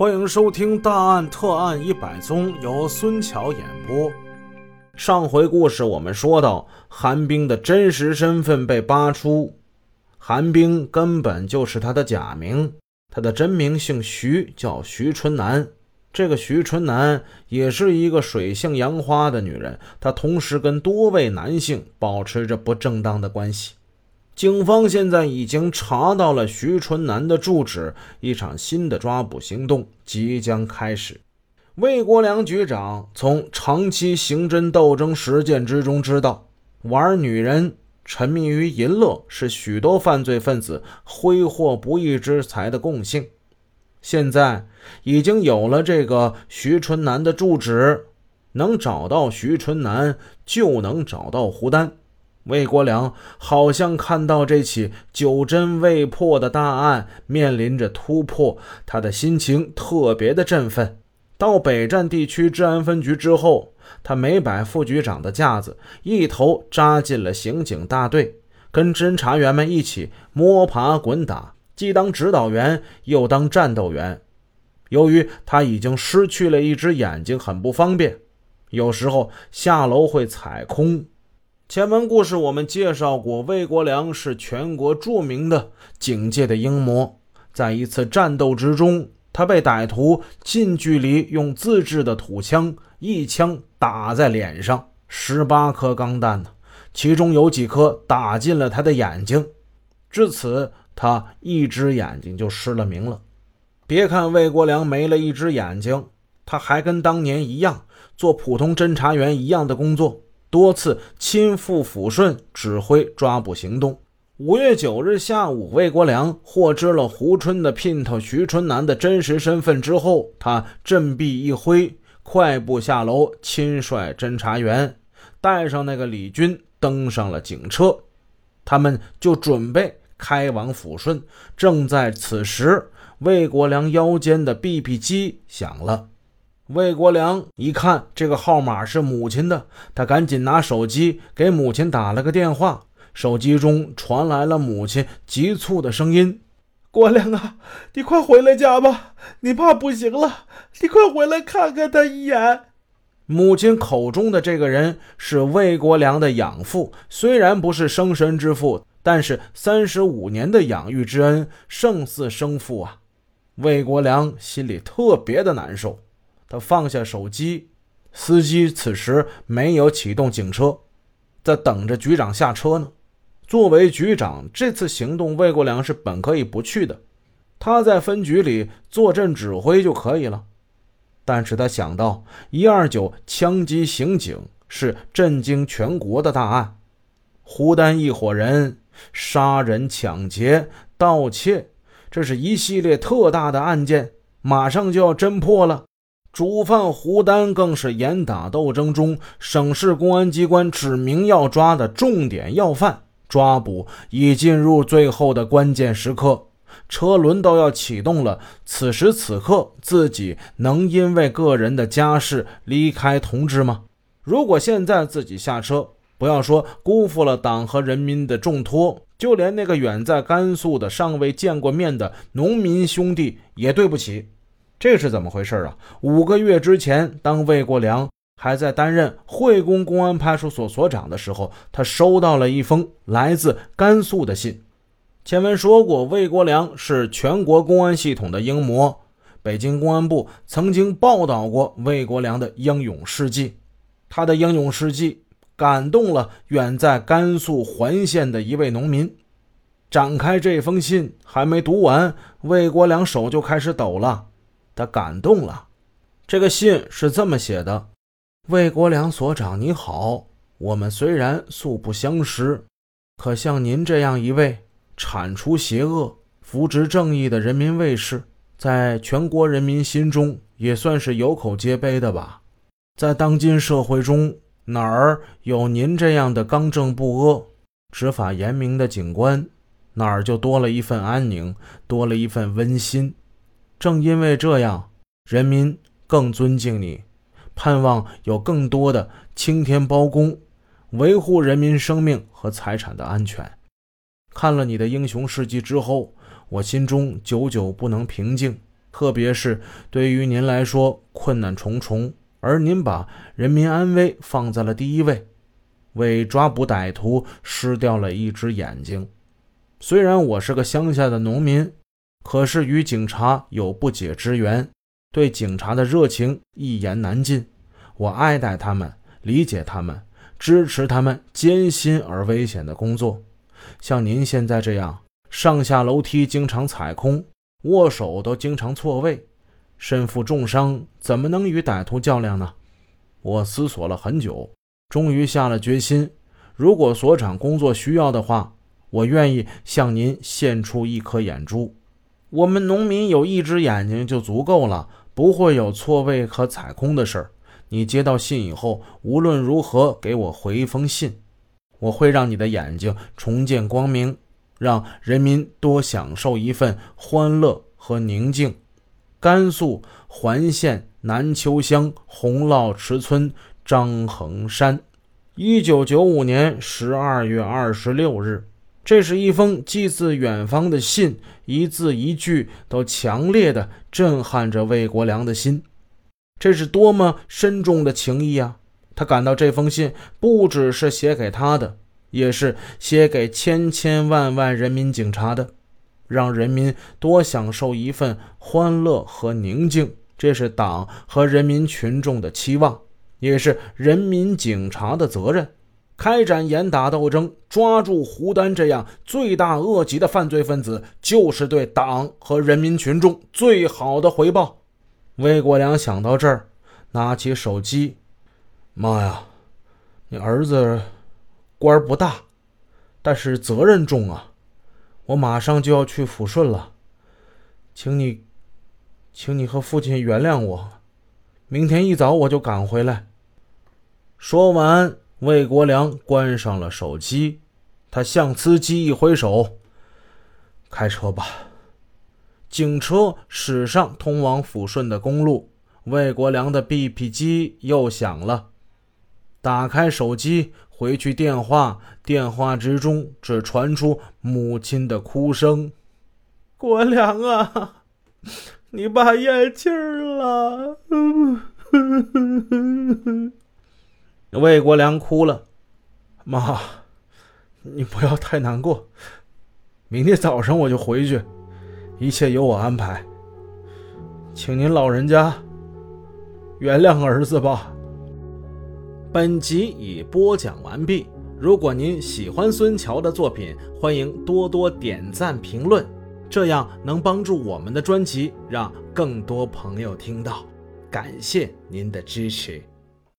欢迎收听《大案特案一百宗》，由孙桥演播。上回故事我们说到，韩冰的真实身份被扒出，韩冰根本就是他的假名，他的真名姓徐，叫徐春楠。这个徐春楠也是一个水性杨花的女人，她同时跟多位男性保持着不正当的关系。警方现在已经查到了徐春楠的住址，一场新的抓捕行动即将开始。魏国良局长从长期刑侦斗争实践之中知道，玩女人、沉迷于淫乐是许多犯罪分子挥霍不义之财的共性。现在已经有了这个徐春楠的住址，能找到徐春楠，就能找到胡丹。魏国良好像看到这起久侦未破的大案面临着突破，他的心情特别的振奋。到北站地区治安分局之后，他没摆副局长的架子，一头扎进了刑警大队，跟侦查员们一起摸爬滚打，既当指导员又当战斗员。由于他已经失去了一只眼睛，很不方便，有时候下楼会踩空。前文故事我们介绍过，魏国良是全国著名的警界的英模。在一次战斗之中，他被歹徒近距离用自制的土枪一枪打在脸上，十八颗钢弹呢，其中有几颗打进了他的眼睛，至此他一只眼睛就失了明了。别看魏国良没了一只眼睛，他还跟当年一样做普通侦查员一样的工作。多次亲赴抚顺指挥抓捕行动。五月九日下午，魏国良获知了胡春的姘头徐春楠的真实身份之后，他振臂一挥，快步下楼，亲率侦查员带上那个李军登上了警车，他们就准备开往抚顺。正在此时，魏国良腰间的 BB 机响了。魏国良一看这个号码是母亲的，他赶紧拿手机给母亲打了个电话。手机中传来了母亲急促的声音：“国良啊，你快回来家吧，你爸不行了，你快回来看看他一眼。”母亲口中的这个人是魏国良的养父，虽然不是生身之父，但是三十五年的养育之恩胜似生父啊！魏国良心里特别的难受。他放下手机，司机此时没有启动警车，在等着局长下车呢。作为局长，这次行动魏国良是本可以不去的，他在分局里坐镇指挥就可以了。但是他想到一二九枪击刑警是震惊全国的大案，胡丹一伙人杀人、抢劫、盗窃，这是一系列特大的案件，马上就要侦破了。主犯胡丹更是严打斗争中省市公安机关指明要抓的重点要犯，抓捕已进入最后的关键时刻，车轮都要启动了。此时此刻，自己能因为个人的家事离开同志吗？如果现在自己下车，不要说辜负了党和人民的重托，就连那个远在甘肃的尚未见过面的农民兄弟也对不起。这是怎么回事啊？五个月之前，当魏国良还在担任惠公公安派出所所长的时候，他收到了一封来自甘肃的信。前文说过，魏国良是全国公安系统的英模，北京公安部曾经报道过魏国良的英勇事迹。他的英勇事迹感动了远在甘肃环县的一位农民。展开这封信，还没读完，魏国良手就开始抖了。他感动了。这个信是这么写的：“魏国良所长，你好。我们虽然素不相识，可像您这样一位铲除邪恶、扶植正义的人民卫士，在全国人民心中也算是有口皆碑的吧？在当今社会中，哪儿有您这样的刚正不阿、执法严明的警官，哪儿就多了一份安宁，多了一份温馨。”正因为这样，人民更尊敬你，盼望有更多的青天包公，维护人民生命和财产的安全。看了你的英雄事迹之后，我心中久久不能平静。特别是对于您来说困难重重，而您把人民安危放在了第一位，为抓捕歹徒失掉了一只眼睛。虽然我是个乡下的农民，可是与警察有不解之缘，对警察的热情一言难尽。我爱戴他们，理解他们，支持他们艰辛而危险的工作。像您现在这样，上下楼梯经常踩空。握手都经常错位，身负重伤，怎么能与歹徒较量呢？我思索了很久，终于下了决心：如果所长工作需要的话，我愿意向您献出一颗眼珠。我们农民有一只眼睛就足够了，不会有错位和踩空的事儿。你接到信以后，无论如何给我回一封信，我会让你的眼睛重见光明。让人民多享受一份欢乐和宁静。甘肃环县南丘乡洪涝池村张恒山，一九九五年十二月二十六日。这是一封寄自远方的信，一字一句都强烈的震撼着魏国良的心。这是多么深重的情谊啊！他感到这封信不只是写给他的。也是写给千千万万人民警察的，让人民多享受一份欢乐和宁静，这是党和人民群众的期望，也是人民警察的责任。开展严打斗争，抓住胡丹这样罪大恶极的犯罪分子，就是对党和人民群众最好的回报。魏国良想到这儿，拿起手机：“妈呀，你儿子。”官不大，但是责任重啊！我马上就要去抚顺了，请你，请你和父亲原谅我。明天一早我就赶回来。说完，魏国良关上了手机，他向司机一挥手：“开车吧。”警车驶上通往抚顺的公路，魏国良的 BP 机又响了，打开手机。回去电话，电话之中只传出母亲的哭声：“国良啊，你爸咽气儿了。”魏国良哭了：“妈，你不要太难过，明天早上我就回去，一切由我安排，请您老人家原谅儿子吧。”本集已播讲完毕。如果您喜欢孙桥的作品，欢迎多多点赞评论，这样能帮助我们的专辑让更多朋友听到。感谢您的支持。